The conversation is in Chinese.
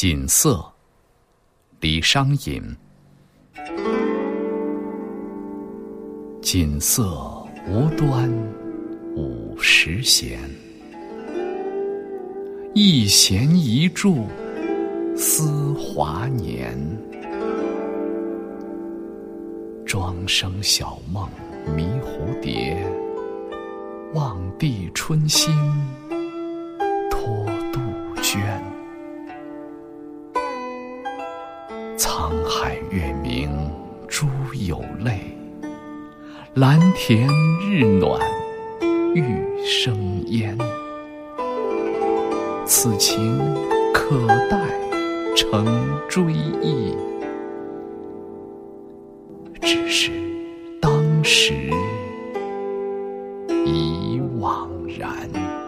锦瑟，李商隐。锦瑟无端五十弦，一弦一柱思华年。庄生晓梦迷蝴蝶，望帝春心沧海月明珠有泪，蓝田日暖玉生烟。此情可待成追忆。只是当时已惘然。